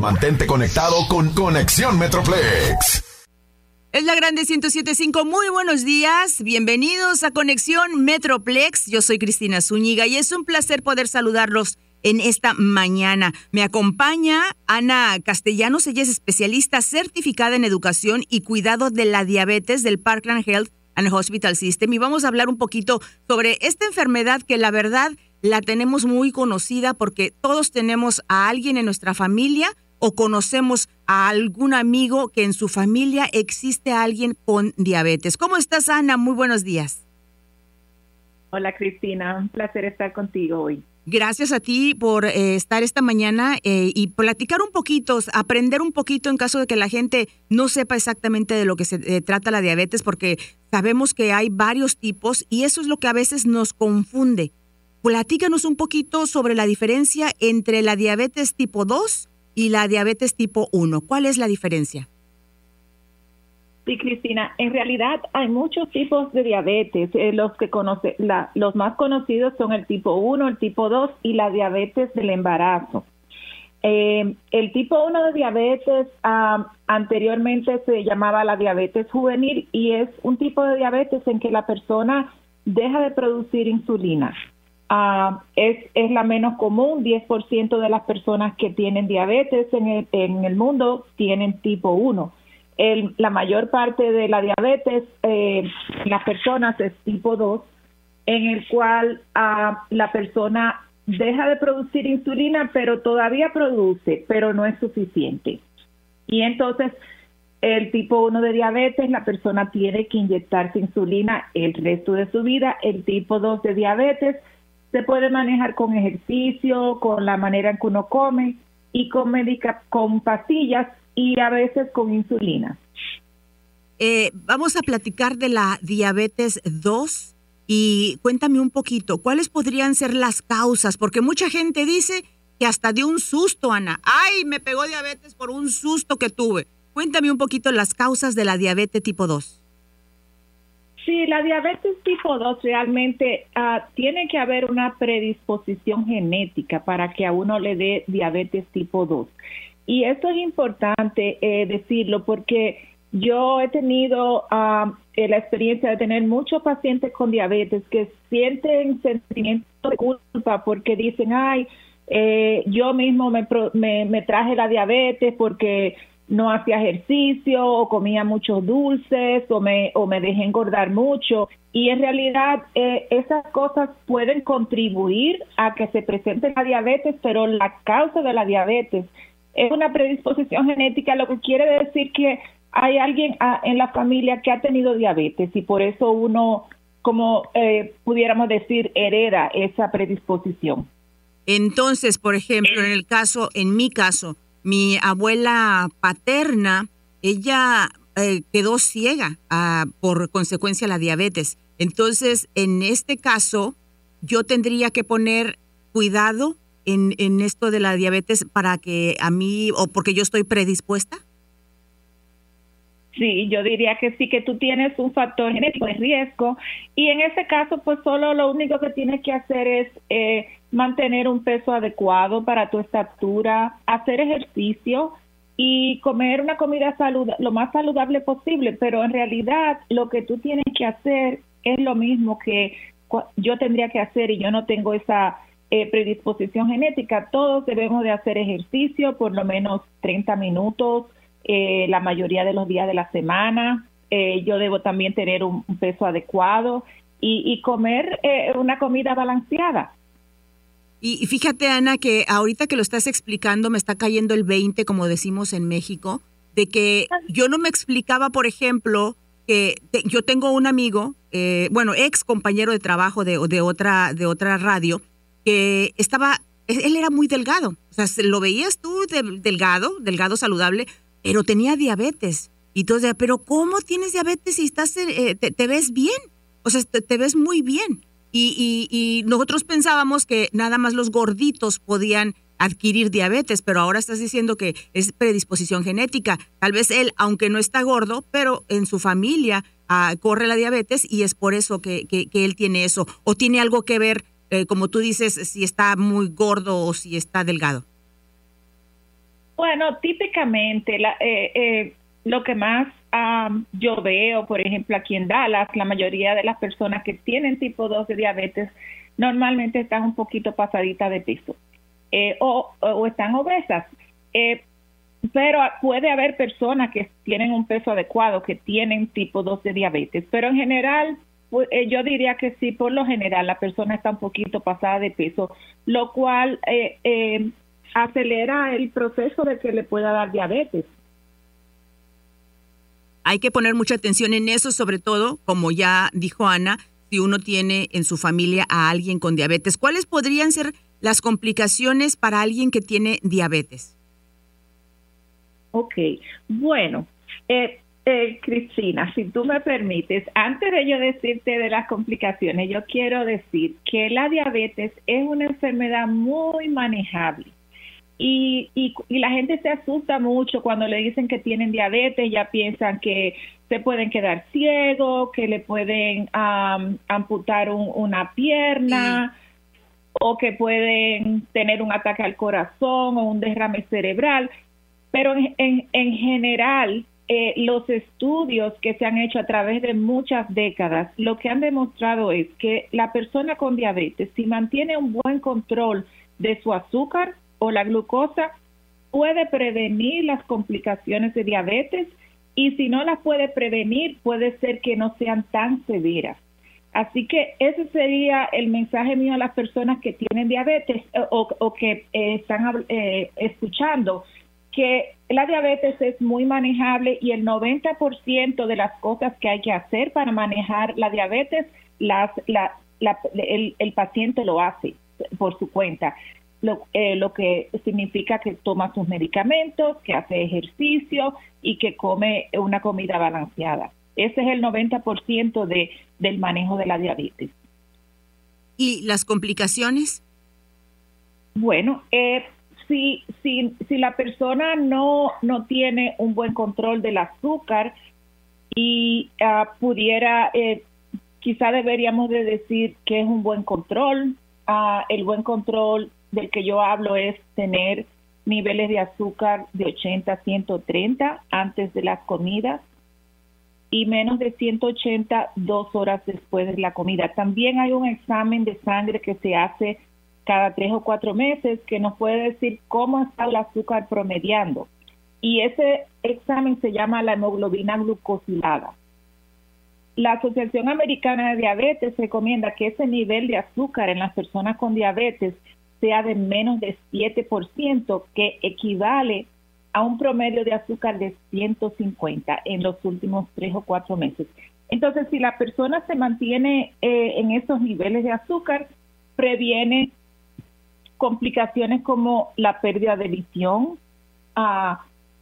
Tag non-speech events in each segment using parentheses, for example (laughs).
Mantente conectado con Conexión Metroplex. Es la Grande 1075. Muy buenos días. Bienvenidos a Conexión Metroplex. Yo soy Cristina Zúñiga y es un placer poder saludarlos en esta mañana. Me acompaña Ana Castellanos. Ella es especialista certificada en educación y cuidado de la diabetes del Parkland Health and Hospital System. Y vamos a hablar un poquito sobre esta enfermedad que la verdad la tenemos muy conocida porque todos tenemos a alguien en nuestra familia o conocemos a algún amigo que en su familia existe alguien con diabetes. ¿Cómo estás, Ana? Muy buenos días. Hola, Cristina. Un placer estar contigo hoy. Gracias a ti por eh, estar esta mañana eh, y platicar un poquito, aprender un poquito en caso de que la gente no sepa exactamente de lo que se eh, trata la diabetes, porque sabemos que hay varios tipos y eso es lo que a veces nos confunde. Platícanos un poquito sobre la diferencia entre la diabetes tipo 2 y la diabetes tipo 1. ¿Cuál es la diferencia? Sí, Cristina, en realidad hay muchos tipos de diabetes. Eh, los que conoce, los más conocidos son el tipo 1, el tipo 2 y la diabetes del embarazo. Eh, el tipo 1 de diabetes ah, anteriormente se llamaba la diabetes juvenil y es un tipo de diabetes en que la persona deja de producir insulina. Ah, es, es la menos común, 10% de las personas que tienen diabetes en el, en el mundo tienen tipo 1 la mayor parte de la diabetes eh, en las personas es tipo 2, en el cual ah, la persona deja de producir insulina, pero todavía produce, pero no es suficiente. Y entonces, el tipo 1 de diabetes, la persona tiene que inyectarse insulina el resto de su vida. El tipo 2 de diabetes se puede manejar con ejercicio, con la manera en que uno come y con, medica con pastillas y a veces con insulina. Eh, vamos a platicar de la diabetes 2 y cuéntame un poquito, ¿cuáles podrían ser las causas? Porque mucha gente dice que hasta de un susto, Ana. Ay, me pegó diabetes por un susto que tuve. Cuéntame un poquito las causas de la diabetes tipo 2. Sí, la diabetes tipo 2 realmente ah, tiene que haber una predisposición genética para que a uno le dé diabetes tipo 2. Y esto es importante eh, decirlo porque yo he tenido eh, la experiencia de tener muchos pacientes con diabetes que sienten sentimiento de culpa porque dicen, ay, eh, yo mismo me, me, traje la diabetes porque no hacía ejercicio o comía muchos dulces o me, o me dejé engordar mucho. Y en realidad esas cosas pueden contribuir a que se presente la diabetes, pero la causa de la diabetes es una predisposición genética, lo que quiere decir que hay alguien ah, en la familia que ha tenido diabetes y por eso uno, como eh, pudiéramos decir, hereda esa predisposición. Entonces, por ejemplo, en el caso, en mi caso, mi abuela paterna, ella eh, quedó ciega ah, por consecuencia de la diabetes. Entonces, en este caso, yo tendría que poner cuidado en, en esto de la diabetes para que a mí, o porque yo estoy predispuesta? Sí, yo diría que sí, que tú tienes un factor genético de riesgo y en ese caso, pues solo lo único que tienes que hacer es eh, mantener un peso adecuado para tu estatura, hacer ejercicio y comer una comida salud lo más saludable posible, pero en realidad lo que tú tienes que hacer es lo mismo que yo tendría que hacer y yo no tengo esa eh, predisposición genética, todos debemos de hacer ejercicio por lo menos 30 minutos eh, la mayoría de los días de la semana. Eh, yo debo también tener un, peso adecuado y, comer una comida balanceada. Y, fíjate, Ana, que ahorita que lo estás explicando me está cayendo el 20, como decimos en México, de que yo no me explicaba, por ejemplo, que yo tengo un amigo, bueno, ex compañero de trabajo de, de, otra, de otra radio, que estaba, él era muy delgado, o sea, lo veías tú delgado, delgado saludable, pero tenía diabetes. Y tú decías, pero ¿cómo tienes diabetes si estás, eh, te, ves bien? O sea, te, ves muy bien. Y, y, nosotros pensábamos que nada más los gorditos podían adquirir diabetes, pero ahora estás diciendo que es predisposición genética. Tal vez él, aunque no está gordo, pero en su familia ah, corre la diabetes y es por eso que, él tiene eso. O tiene algo que ver eh, como tú dices, si está muy gordo o si está delgado? Bueno, típicamente la, eh, eh, lo que más yo veo, por ejemplo, aquí en Dallas, la mayoría de las personas que tienen tipo 2 de diabetes normalmente están un poquito pasaditas de peso eh, o, están obesas. Eh, pero puede haber personas que tienen un peso adecuado, que tienen tipo 2 de diabetes, pero en general eh, yo diría que sí, por lo general la persona está un poquito pasada de peso, lo cual eh, eh, acelera el proceso de que le pueda dar diabetes. Hay que poner mucha atención en eso, sobre todo, como ya dijo Ana, si uno tiene en su familia a alguien con diabetes. ¿Cuáles podrían ser las complicaciones para alguien que tiene diabetes? Ok, bueno, eh, eh, Cristina, si tú me permites, antes de yo decirte de las complicaciones, yo quiero decir que la diabetes es una enfermedad muy manejable. Y, y, la gente se asusta mucho cuando le dicen que tienen diabetes, ya piensan que se pueden quedar ciegos, que le pueden amputar una pierna o que pueden tener un ataque al corazón o un derrame cerebral. Pero en, en general, eh, los estudios que se han hecho a través de muchas décadas, lo que han demostrado es que la persona con diabetes, si mantiene un buen control de su azúcar o la glucosa, puede prevenir las complicaciones de diabetes y si no las puede prevenir, puede ser que no sean tan severas. Así que ese sería el mensaje mío a las personas que tienen diabetes eh, o, que eh, están escuchando que la diabetes es muy manejable y el 90% de las cosas que hay que hacer para manejar la diabetes, las, la, el, paciente lo hace por su cuenta. Lo, eh, lo, que significa que toma sus medicamentos, que hace ejercicio y que come una comida balanceada. Ese es el 90% de, del manejo de la diabetes. ¿Y las complicaciones? Bueno, eh, si, si, si la persona no, no tiene un buen control del azúcar y ah, pudiera, eh, quizá deberíamos de decir que es un buen control. Uh, el buen control del que yo hablo es tener niveles de azúcar de 80 a 130 antes de las comidas y menos de 180 dos horas después de la comida. También hay un examen de sangre que se hace cada tres o cuatro meses que nos puede decir cómo está el azúcar promediando. Y ese examen se llama la hemoglobina glucosilada. La Asociación Americana de Diabetes recomienda que ese nivel de azúcar en las personas con diabetes sea de menos de 7%, que equivale a un promedio de azúcar de 150 en los últimos tres o cuatro meses. Entonces, si la persona se mantiene eh, en esos niveles de azúcar, previene complicaciones como la pérdida de visión,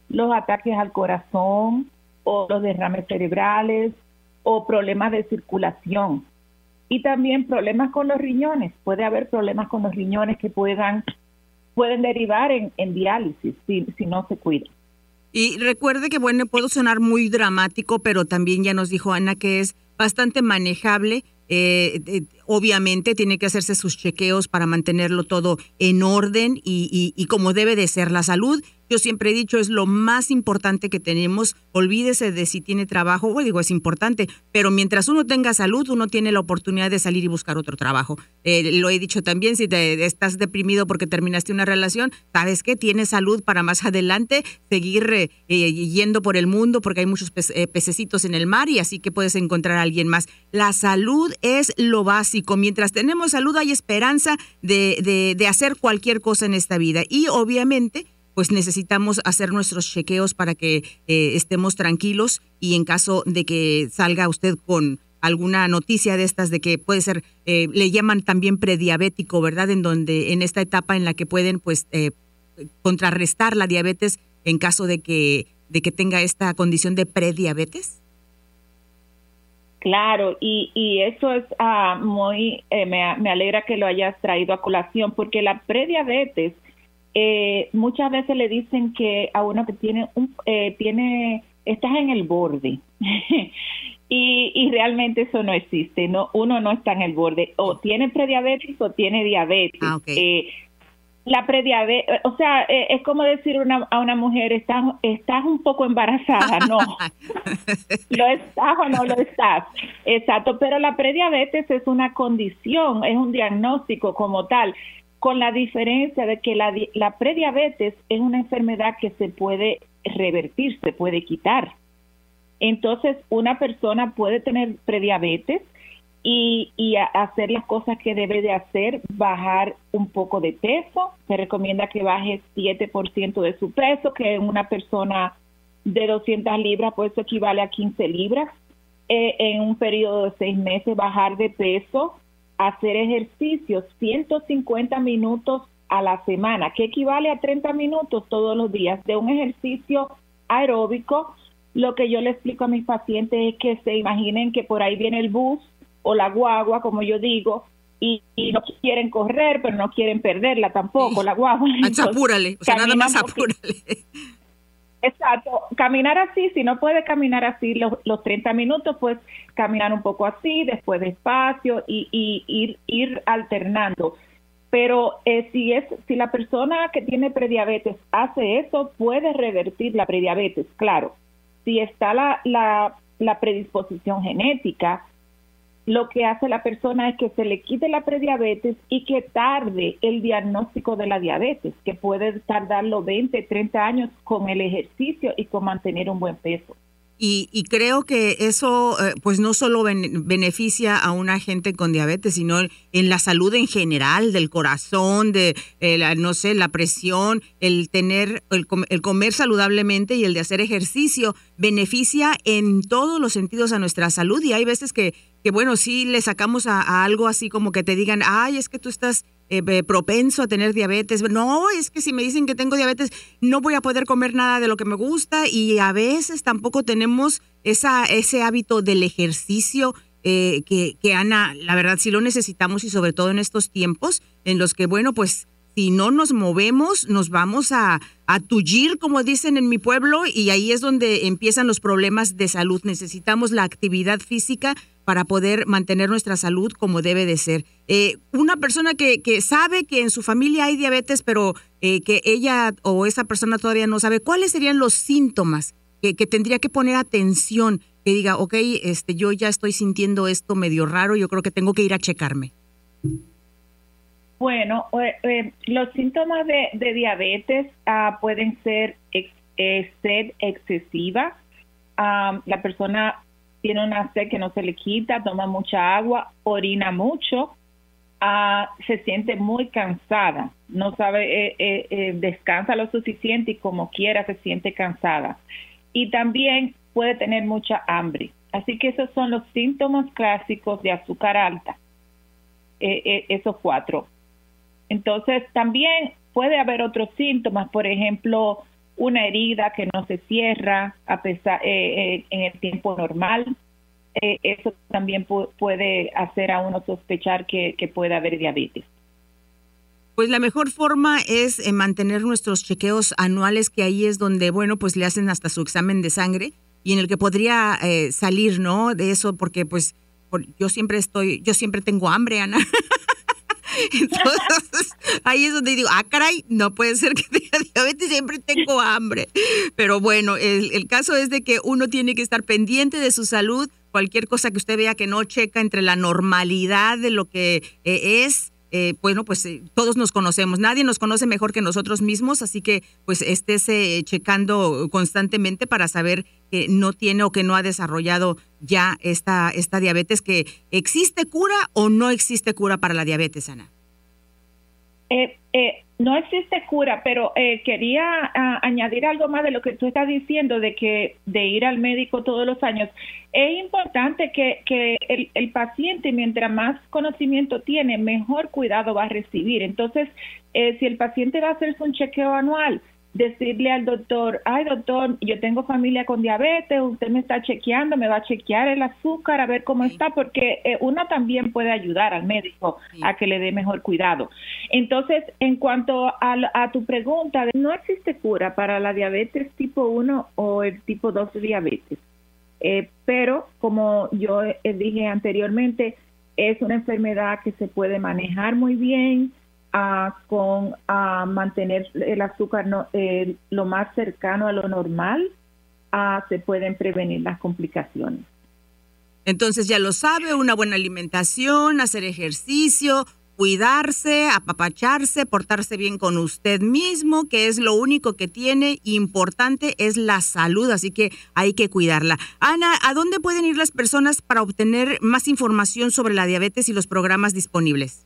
los ataques al corazón o los derrames cerebrales o problemas de circulación. Y también problemas con los riñones. Puede haber problemas con los riñones que puedan pueden derivar en, diálisis si, si no se cuida. Y recuerde que, bueno, puedo sonar muy dramático, pero también ya nos dijo Ana que es bastante manejable eh, obviamente tiene que hacerse sus chequeos para mantenerlo todo en orden y, y, como debe de ser la salud yo siempre he dicho, es lo más importante que tenemos. Olvídese de si tiene trabajo, o digo, es importante, pero mientras uno tenga salud, uno tiene la oportunidad de salir y buscar otro trabajo. Eh, lo he dicho también, si te, estás deprimido porque terminaste una relación, sabes que tienes salud para más adelante seguir eh, eh, yendo por el mundo porque hay muchos pececitos en el mar y así que puedes encontrar a alguien más. La salud es lo básico. Mientras tenemos salud, hay esperanza de, de, de hacer cualquier cosa en esta vida. Y obviamente, pues necesitamos hacer nuestros chequeos para que eh, estemos tranquilos y en caso de que salga usted con alguna noticia de estas de que puede ser, eh, le llaman también prediabético, ¿verdad? En donde, en esta etapa en la que pueden pues eh, contrarrestar la diabetes en caso de que, de que tenga esta condición de prediabetes. Claro, y, y eso es ah, muy, me, me alegra que lo hayas traído a colación, porque la prediabetes eh, muchas veces le dicen que a uno que tiene, un, eh, tiene estás en el borde. (laughs) y, y, realmente eso no existe. No, uno no está en el borde. O tiene prediabetes o tiene diabetes. Ah, eh, La prediabetes, o sea, eh, es como decir una, a una mujer, estás, estás un poco embarazada, no. (laughs) lo estás o no lo estás. Exacto, pero la prediabetes es una condición, es un diagnóstico como tal, con la diferencia de que la, la prediabetes es una enfermedad que se puede revertir, se puede quitar. Entonces, una persona puede tener prediabetes, y, y hacer las cosas que debe de hacer, bajar un poco de peso. Se recomienda que baje 7% de su peso, que una persona de 200 libras, pues eso equivale a 15 libras. Eh, en un periodo de seis meses, bajar de peso, hacer ejercicios 150 minutos a la semana, que equivale a 30 minutos todos los días de un ejercicio aeróbico. Lo que yo le explico a mis pacientes es que se imaginen que por ahí viene el bus o la guagua, como yo digo, y, no quieren correr, pero no quieren perderla tampoco, la guagua. apúrale, o sea, nada más apúrale. Exacto, caminar así, si no puede caminar así los, los 30 minutos, pues caminar un poco así, después despacio y, y ir, ir alternando. Pero eh, si es si la persona que tiene prediabetes hace eso, puede revertir la prediabetes, claro. Si está la, la, la predisposición genética, lo que hace la persona es que se le quite la prediabetes y que tarde el diagnóstico de la diabetes, que puede tardarlo 20, 30 años con el ejercicio y con mantener un buen peso. Y, creo que eso eh, pues no solo beneficia a una gente con diabetes, sino en la salud en general, del corazón, de eh, la, no sé, la presión, el tener, el, el, comer saludablemente y el de hacer ejercicio, beneficia en todos los sentidos a nuestra salud. Y hay veces que que bueno, sí le sacamos a, algo así como que te digan, ay, es que tú estás eh, propenso a tener diabetes. No, es que si me dicen que tengo diabetes, no voy a poder comer nada de lo que me gusta y a veces tampoco tenemos esa, ese hábito del ejercicio. Eh, que, que Ana, la verdad sí lo necesitamos y sobre todo en estos tiempos en los que, bueno, pues si no nos movemos, nos vamos a, a tullir, como dicen en mi pueblo, y ahí es donde empiezan los problemas de salud. Necesitamos la actividad física para poder mantener nuestra salud como debe de ser. Eh, una persona que, que, sabe que en su familia hay diabetes, pero eh, que ella o esa persona todavía no sabe, ¿cuáles serían los síntomas que, que, tendría que poner atención? Que diga, ok, este, yo ya estoy sintiendo esto medio raro, yo creo que tengo que ir a checarme. Bueno, eh, los síntomas de, diabetes ah, pueden ser sed excesiva, ah, la persona tiene una sed que no se le quita, toma mucha agua, orina mucho, ah, se siente muy cansada, no sabe, eh, eh, eh, descansa lo suficiente y como quiera se siente cansada. Y también puede tener mucha hambre. Así que esos son los síntomas clásicos de azúcar alta, esos cuatro. Entonces también puede haber otros síntomas, por ejemplo, una herida que no se cierra a pesar eh, eh, en el tiempo normal. Eh, eso también puede hacer a uno sospechar que, que puede haber diabetes. Pues la mejor forma es mantener nuestros chequeos anuales, que ahí es donde, bueno, pues le hacen hasta su examen de sangre y en el que podría salir, ¿no? De eso, porque pues yo siempre estoy, yo siempre tengo hambre, Ana. (laughs) Entonces, ahí es donde digo, ah, caray, no puede ser que tenga diabetes, siempre tengo hambre. Pero bueno, el, caso es de que uno tiene que estar pendiente de su salud, cualquier cosa que usted vea que no checa entre la normalidad de lo que eh, es. Eh, bueno, pues eh, todos nos conocemos, nadie nos conoce mejor que nosotros mismos, así que pues estés checando constantemente para saber que no tiene o que no ha desarrollado ya esta, esta diabetes, que existe cura o no existe cura para la diabetes, Ana. Eh, eh, no existe cura, pero eh, quería ah, añadir algo más de lo que tú estás diciendo, de que de ir al médico todos los años. Es importante que, que el, el paciente, mientras más conocimiento tiene, mejor cuidado va a recibir. Entonces, si el paciente va a hacerse un chequeo anual, decirle al doctor, ay doctor, yo tengo familia con diabetes, usted me está chequeando, me va a chequear el azúcar, a ver cómo está, porque eh, uno también puede ayudar al médico a que le dé mejor cuidado. Entonces, en cuanto a, tu pregunta, no existe cura para la diabetes tipo 1 o el tipo 2 de diabetes, eh, pero como yo dije anteriormente, es una enfermedad que se puede manejar muy bien, con mantener el azúcar no, lo más cercano a lo normal, se pueden prevenir las complicaciones. Entonces ya lo sabe, una buena alimentación, hacer ejercicio, cuidarse, apapacharse, portarse bien con usted mismo, que es lo único que tiene importante es la salud, así que hay que cuidarla. Ana, ¿a dónde pueden ir las personas para obtener más información sobre la diabetes y los programas disponibles?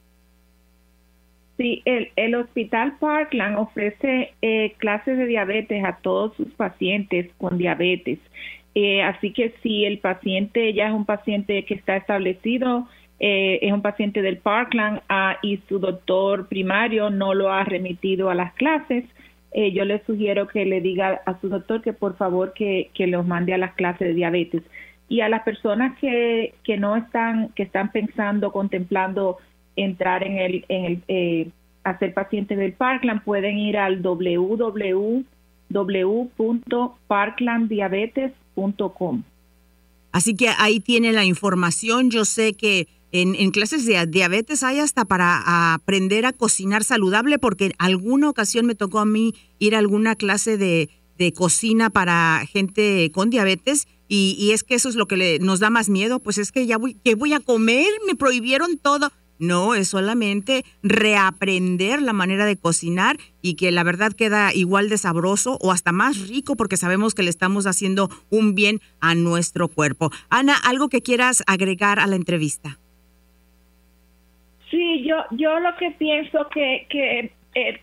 Sí, el, Hospital Parkland ofrece eh, clases de diabetes a todos sus pacientes con diabetes. Eh, así que si el paciente ya es un paciente que está establecido, eh, es un paciente del Parkland ah, y su doctor primario no lo ha remitido a las clases, yo le sugiero que le diga a su doctor que por favor que, que los mande a las clases de diabetes. Y a las personas que, que no están, que están pensando, contemplando entrar en el, en el eh, a ser pacientes del Parkland, pueden ir al www.parklanddiabetes.com. Así que ahí tiene la información. Yo sé que en, en, clases de diabetes hay hasta para aprender a cocinar saludable, porque en alguna ocasión me tocó a mí ir a alguna clase de, de cocina para gente con diabetes. Y, y, es que eso es lo que le, nos da más miedo, pues es que ya voy, que voy a comer, me prohibieron todo. No, es solamente reaprender la manera de cocinar y que la verdad queda igual de sabroso o hasta más rico porque sabemos que le estamos haciendo un bien a nuestro cuerpo. Ana, ¿algo que quieras agregar a la entrevista? Sí, yo, yo lo que pienso que, que eh,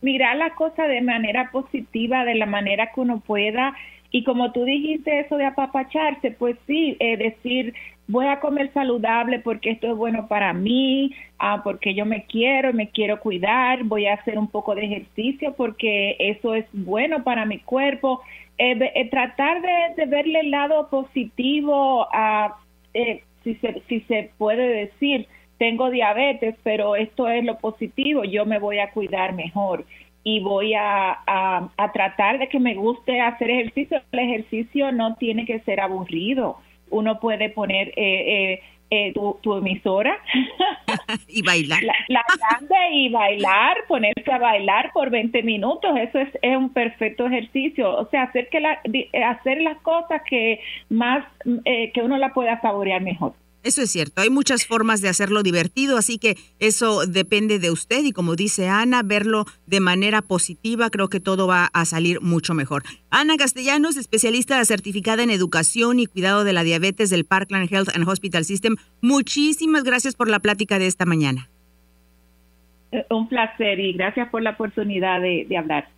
mirar la cosa de manera positiva, de la manera que uno pueda, y como tú dijiste eso de apapacharse, pues sí, eh, decir, voy a comer saludable porque esto es bueno para mí, ah, porque yo me quiero, me quiero cuidar, voy a hacer un poco de ejercicio porque eso es bueno para mi cuerpo. Eh, eh, tratar de, verle el lado positivo a, eh, si, se, si se puede decir, tengo diabetes, pero esto es lo positivo, yo me voy a cuidar mejor y voy a, a, a tratar de que me guste hacer ejercicio. El ejercicio no tiene que ser aburrido uno puede poner eh, eh, eh tu, emisora (laughs) y bailar. La, grande y bailar, ponerse a bailar por 20 minutos, eso es, es un perfecto ejercicio. O sea, hacer, que la, hacer las cosas que más, eh, que uno la pueda saborear mejor. Eso es cierto, hay muchas formas de hacerlo divertido, así que eso depende de usted y como dice Ana, verlo de manera positiva, creo que todo va a salir mucho mejor. Ana Castellanos, especialista certificada en educación y cuidado de la diabetes del Parkland Health and Hospital System, muchísimas gracias por la plática de esta mañana. Eh, un placer y gracias por la oportunidad de, de hablar.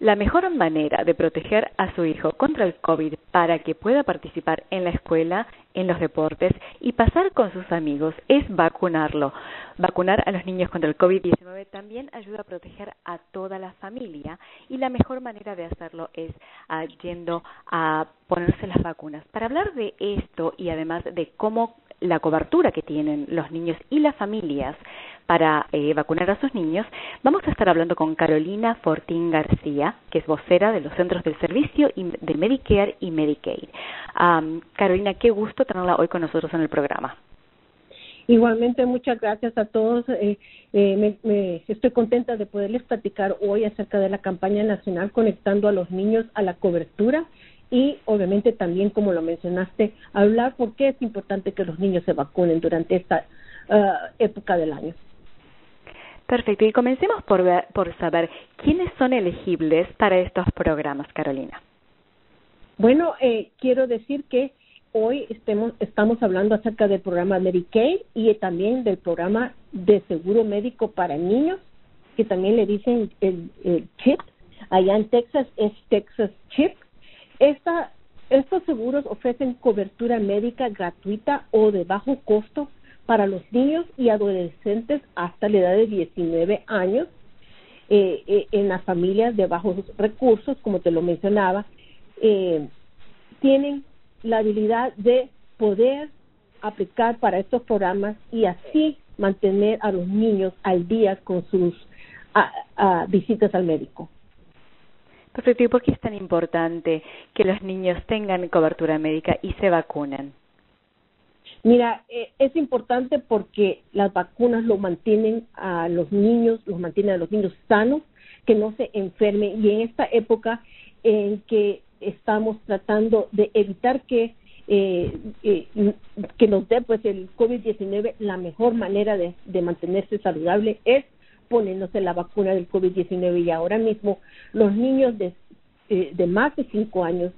La mejor manera de proteger a su hijo contra el COVID para que pueda participar en la escuela, en los deportes y pasar con sus amigos es vacunarlo. Vacunar a los niños contra el COVID-19 también ayuda a proteger a toda la familia y la mejor manera de hacerlo es uh, yendo a ponerse las vacunas. Para hablar de esto y además de cómo la cobertura que tienen los niños y las familias para eh, vacunar a sus niños, vamos a estar hablando con Carolina Fortín García, que es vocera de los Centros del Servicio de Medicare y Medicaid. Carolina, qué gusto tenerla hoy con nosotros en el programa. Igualmente, muchas gracias a todos. Eh, eh, me, estoy contenta de poderles platicar hoy acerca de la campaña nacional conectando a los niños a la cobertura y obviamente también, como lo mencionaste, hablar por qué es importante que los niños se vacunen durante esta uh, época del año. Perfecto, y comencemos por, por saber quiénes son elegibles para estos programas, Carolina. Bueno, eh, quiero decir que hoy estemos, estamos hablando acerca del programa Medicaid y también del programa de seguro médico para niños, que también le dicen el, CHIP. Allá en Texas es Texas CHIP. Estos seguros ofrecen cobertura médica gratuita o de bajo costo para los niños y adolescentes hasta la edad de 19 años eh, eh, en las familias de bajos recursos, como te lo mencionaba, eh, tienen la habilidad de poder aplicar para estos programas y así mantener a los niños al día con sus visitas al médico. Perfecto. ¿Y por qué es tan importante que los niños tengan cobertura médica y se vacunen? Mira, eh, es importante porque las vacunas lo mantienen a los niños, los mantienen a los niños sanos, que no se enfermen. Y en esta época en que estamos tratando de evitar que eh, eh, que nos dé pues el COVID-19, la mejor manera de, mantenerse saludable es poniéndose la vacuna del COVID-19 y ahora mismo los niños de, eh, de más de cinco años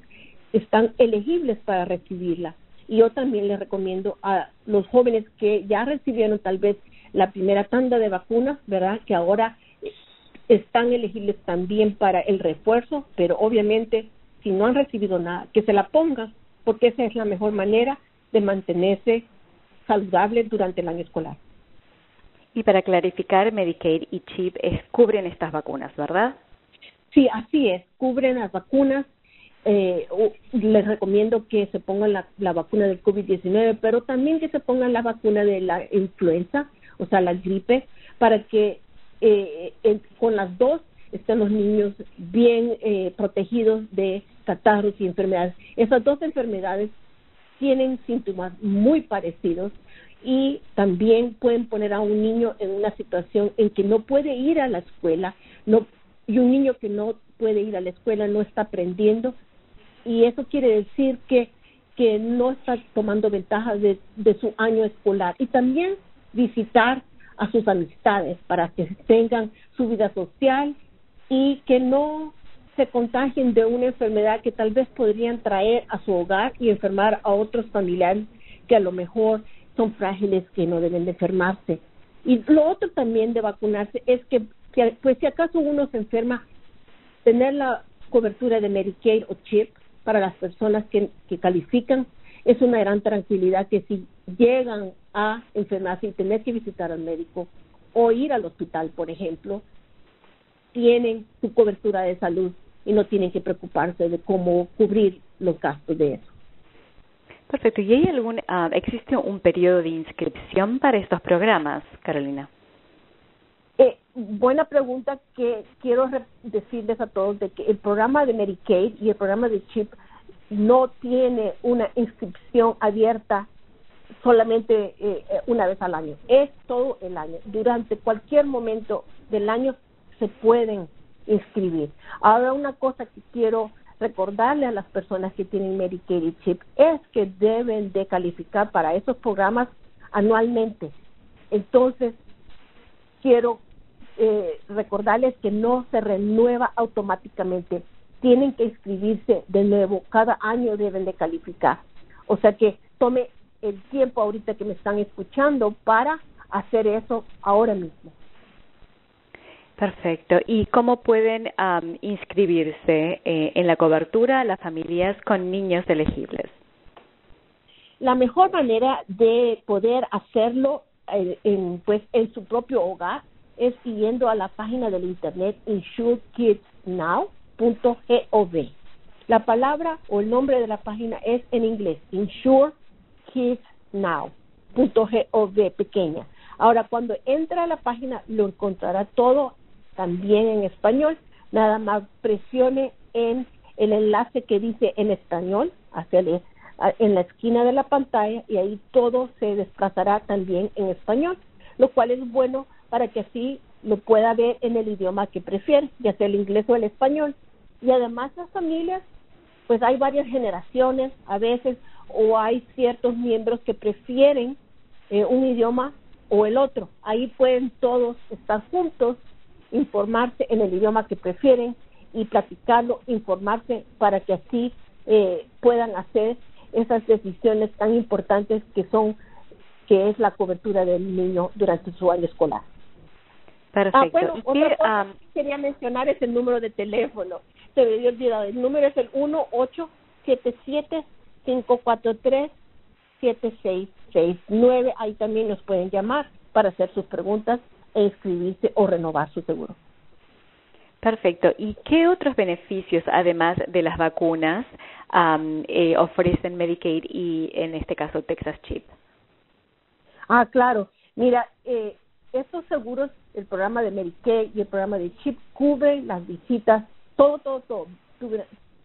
están elegibles para recibirla y yo también les recomiendo a los jóvenes que ya recibieron tal vez la primera tanda de vacunas, ¿verdad? Que ahora están elegibles también para el refuerzo, pero obviamente si no han recibido nada, que se la pongan, porque esa es la mejor manera de mantenerse saludable durante el año escolar. Y para clarificar, Medicaid y CHIP es, cubren estas vacunas, ¿verdad? Sí, así es, cubren las vacunas eh, les recomiendo que se pongan la, la vacuna del COVID-19, pero también que se pongan la vacuna de la influenza, o sea, la gripe, para que eh, con las dos estén los niños bien eh, protegidos de catarros y enfermedades. Esas dos enfermedades tienen síntomas muy parecidos y también pueden poner a un niño en una situación en que no puede ir a la escuela, no y un niño que no puede ir a la escuela no está aprendiendo y eso quiere decir que, que no está tomando ventaja de, de su año escolar y también visitar a sus amistades para que tengan su vida social y que no se contagien de una enfermedad que tal vez podrían traer a su hogar y enfermar a otros familiares que a lo mejor son frágiles que no deben de enfermarse. Y lo otro también de vacunarse es que, pues si acaso uno se enferma, tener la cobertura de Medicaid o CHIP para las personas que, califican es una gran tranquilidad que si llegan a enfermarse y tener que visitar al médico o ir al hospital, por ejemplo, tienen su cobertura de salud y no tienen que preocuparse de cómo cubrir los gastos de eso. Perfecto. ¿Y hay algún, uh, existe un periodo de inscripción para estos programas, Carolina? Eh, buena pregunta que quiero decirles a todos de que el programa de Medicaid y el programa de CHIP no tiene una inscripción abierta solamente eh, una vez al año, es todo el año. Durante cualquier momento del año se pueden inscribir. Ahora una cosa que quiero recordarle a las personas que tienen Medicaid y CHIP es que deben de calificar para esos programas anualmente. Entonces, quiero eh, recordarles que no se renueva automáticamente. Tienen que inscribirse de nuevo. Cada año deben de calificar. O sea que tome el tiempo ahorita que me están escuchando para hacer eso ahora mismo. Perfecto. ¿Y cómo pueden inscribirse eh, en la cobertura a las familias con niños elegibles? La mejor manera de poder hacerlo eh, en, pues, en su propio hogar es yendo a la página del internet insurekidsnow.gov. La palabra o el nombre de la página es en inglés, insurekidsnow.gov, pequeña. Ahora, cuando entra a la página, lo encontrará todo también en español. Nada más presione en el enlace que dice en español hacia en la esquina de la pantalla y ahí todo se desplazará también en español, lo cual es bueno para que así lo pueda ver en el idioma que prefiere, ya sea el inglés o el español. Y además las familias, pues hay varias generaciones a veces o hay ciertos miembros que prefieren eh, un idioma o el otro. Ahí pueden todos estar juntos, informarse en el idioma que prefieren y platicarlo, informarse para que así eh, puedan hacer esas decisiones tan importantes que son que es la cobertura del niño durante su año escolar. Perfecto. Ah, bueno, otra cosa que quería mencionar es el número de teléfono. Se me había olvidado. El número es el 1-877-543-7669. Ahí también nos pueden llamar para hacer sus preguntas e inscribirse o renovar su seguro. Perfecto. ¿Y qué otros beneficios, además de las vacunas, eh, ofrecen Medicaid y, en este caso, Texas Chip? Ah, claro. Mira, eh, estos seguros, el programa de Medicaid y el programa de CHIP cubren las visitas, todo, todo, todo,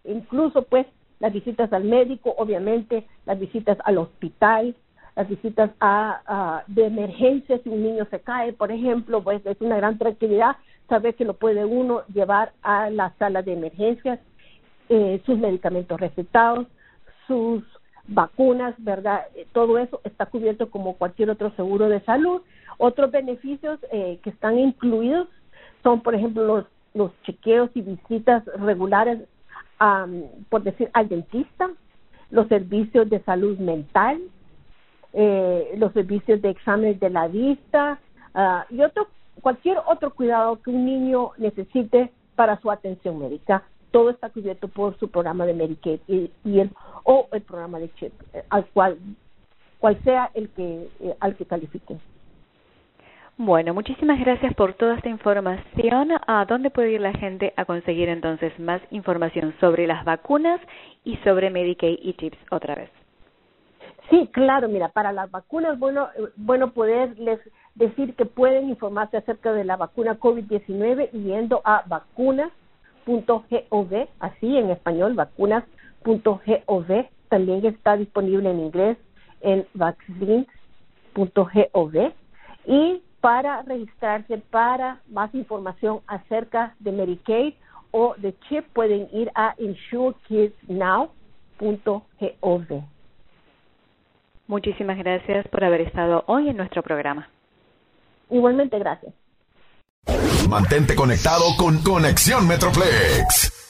incluso pues las visitas al médico, obviamente las visitas al hospital, las visitas a, de emergencia si un niño se cae, por ejemplo, pues es una gran tranquilidad saber que lo puede uno llevar a la sala de emergencias, eh, sus medicamentos recetados, sus vacunas, ¿verdad? Eh, todo eso está cubierto como cualquier otro seguro de salud. Otros beneficios eh, que están incluidos son, por ejemplo, los, los chequeos y visitas regulares, por decir, al dentista, los servicios de salud mental, eh, los servicios de exámenes de la vista uh, y otro, cualquier otro cuidado que un niño necesite para su atención médica. Todo está cubierto por su programa de Medicaid y, el, o el programa de CHIP, eh, al cual, cual sea el que, eh, al que califique. Bueno, muchísimas gracias por toda esta información. ¿A dónde puede ir la gente a conseguir entonces más información sobre las vacunas y sobre Medicaid y CHIPS otra vez? Sí, claro, mira, para las vacunas, bueno, eh, bueno poderles decir que pueden informarse acerca de la vacuna COVID-19 yendo a vacunas.gov, así en español, vacunas.gov, también está disponible en inglés en vaccines.gov y para registrarse para más información acerca de Medicaid o de CHIP pueden ir a insurekidsnow.gov. Muchísimas gracias por haber estado hoy en nuestro programa. Igualmente, gracias. Mantente conectado con Conexión Metroplex.